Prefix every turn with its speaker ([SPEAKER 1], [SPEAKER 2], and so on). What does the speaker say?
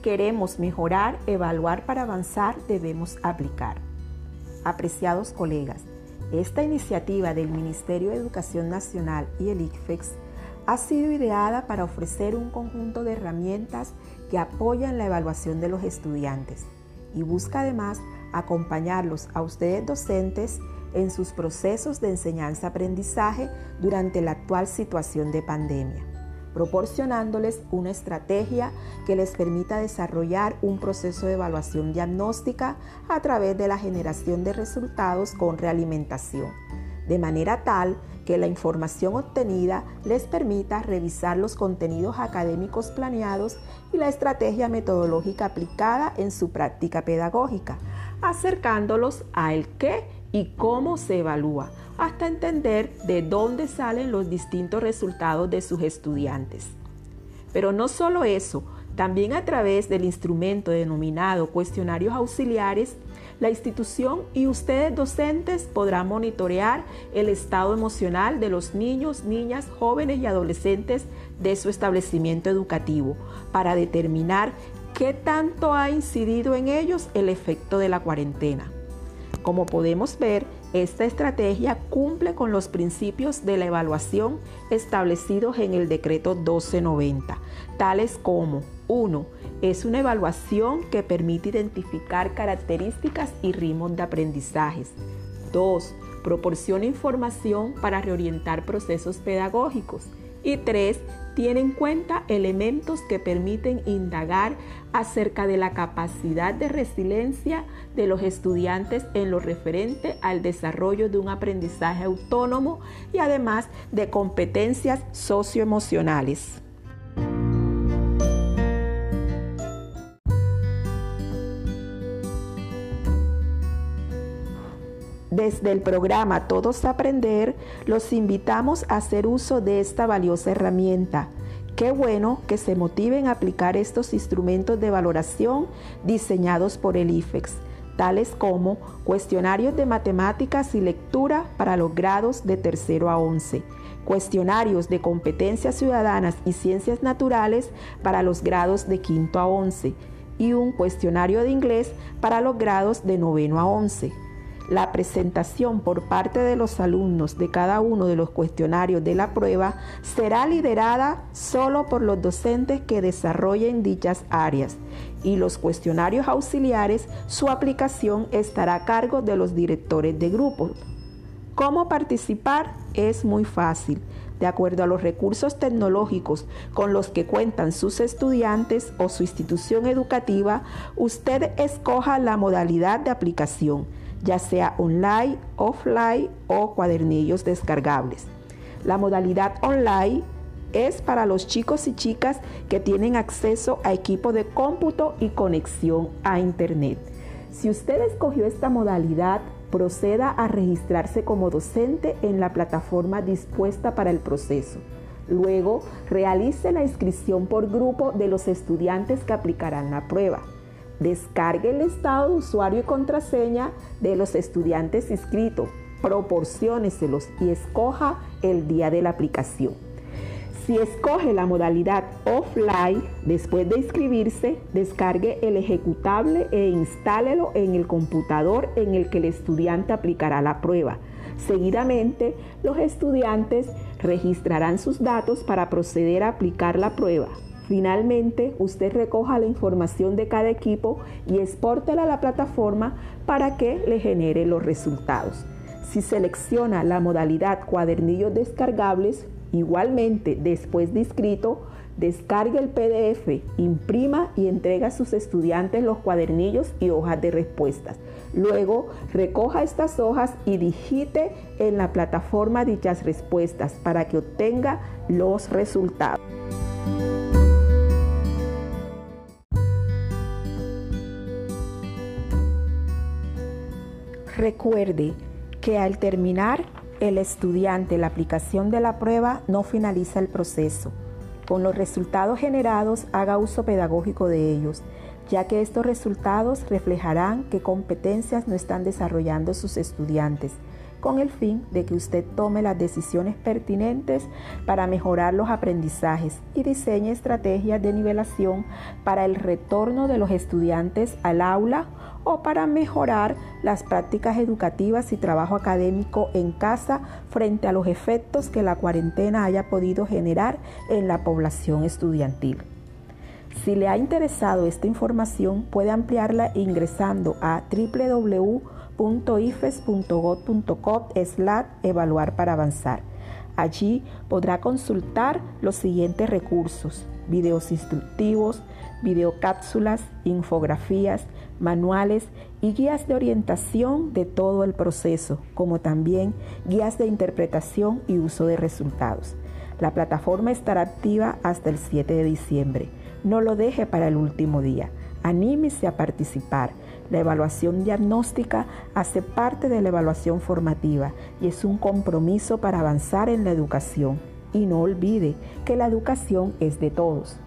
[SPEAKER 1] queremos mejorar, evaluar para avanzar, debemos aplicar. Apreciados colegas, esta iniciativa del Ministerio de Educación Nacional y el ICFEX ha sido ideada para ofrecer un conjunto de herramientas que apoyan la evaluación de los estudiantes y busca además acompañarlos a ustedes docentes en sus procesos de enseñanza-aprendizaje durante la actual situación de pandemia, proporcionándoles una estrategia que les permita desarrollar un proceso de evaluación diagnóstica a través de la generación de resultados con realimentación, de manera tal que la información obtenida les permita revisar los contenidos académicos planeados y la estrategia metodológica aplicada en su práctica pedagógica, acercándolos a el qué y cómo se evalúa, hasta entender de dónde salen los distintos resultados de sus estudiantes. Pero no solo eso, también a través del instrumento denominado cuestionarios auxiliares, la institución y ustedes docentes podrán monitorear el estado emocional de los niños, niñas, jóvenes y adolescentes de su establecimiento educativo para determinar qué tanto ha incidido en ellos el efecto de la cuarentena. Como podemos ver, esta estrategia cumple con los principios de la evaluación establecidos en el decreto 1290, tales como 1. Es una evaluación que permite identificar características y ritmos de aprendizajes. 2. Proporciona información para reorientar procesos pedagógicos. Y 3 tiene en cuenta elementos que permiten indagar acerca de la capacidad de resiliencia de los estudiantes en lo referente al desarrollo de un aprendizaje autónomo y además de competencias socioemocionales. Desde el programa Todos Aprender, los invitamos a hacer uso de esta valiosa herramienta. Qué bueno que se motiven a aplicar estos instrumentos de valoración diseñados por el IFEX, tales como cuestionarios de matemáticas y lectura para los grados de tercero a 11, cuestionarios de competencias ciudadanas y ciencias naturales para los grados de quinto a 11 y un cuestionario de inglés para los grados de noveno a 11 la presentación por parte de los alumnos de cada uno de los cuestionarios de la prueba será liderada solo por los docentes que desarrollen dichas áreas y los cuestionarios auxiliares, su aplicación estará a cargo de los directores de grupo. ¿Cómo participar? Es muy fácil. De acuerdo a los recursos tecnológicos con los que cuentan sus estudiantes o su institución educativa, usted escoja la modalidad de aplicación ya sea online, offline o cuadernillos descargables. La modalidad online es para los chicos y chicas que tienen acceso a equipo de cómputo y conexión a Internet. Si usted escogió esta modalidad, proceda a registrarse como docente en la plataforma dispuesta para el proceso. Luego, realice la inscripción por grupo de los estudiantes que aplicarán la prueba. Descargue el estado de usuario y contraseña de los estudiantes inscritos, proporcióneselos y escoja el día de la aplicación. Si escoge la modalidad offline, después de inscribirse, descargue el ejecutable e instálelo en el computador en el que el estudiante aplicará la prueba. Seguidamente, los estudiantes registrarán sus datos para proceder a aplicar la prueba. Finalmente, usted recoja la información de cada equipo y exportela a la plataforma para que le genere los resultados. Si selecciona la modalidad cuadernillos descargables, igualmente después de inscrito, descargue el PDF, imprima y entrega a sus estudiantes los cuadernillos y hojas de respuestas. Luego, recoja estas hojas y digite en la plataforma dichas respuestas para que obtenga los resultados. Recuerde que al terminar el estudiante la aplicación de la prueba no finaliza el proceso. Con los resultados generados haga uso pedagógico de ellos, ya que estos resultados reflejarán qué competencias no están desarrollando sus estudiantes con el fin de que usted tome las decisiones pertinentes para mejorar los aprendizajes y diseñe estrategias de nivelación para el retorno de los estudiantes al aula o para mejorar las prácticas educativas y trabajo académico en casa frente a los efectos que la cuarentena haya podido generar en la población estudiantil. Si le ha interesado esta información, puede ampliarla ingresando a www.ifes.gov.co slash evaluar para avanzar. Allí podrá consultar los siguientes recursos, videos instructivos, videocápsulas, infografías, manuales y guías de orientación de todo el proceso, como también guías de interpretación y uso de resultados. La plataforma estará activa hasta el 7 de diciembre. No lo deje para el último día. Anímese a participar. La evaluación diagnóstica hace parte de la evaluación formativa y es un compromiso para avanzar en la educación. Y no olvide que la educación es de todos.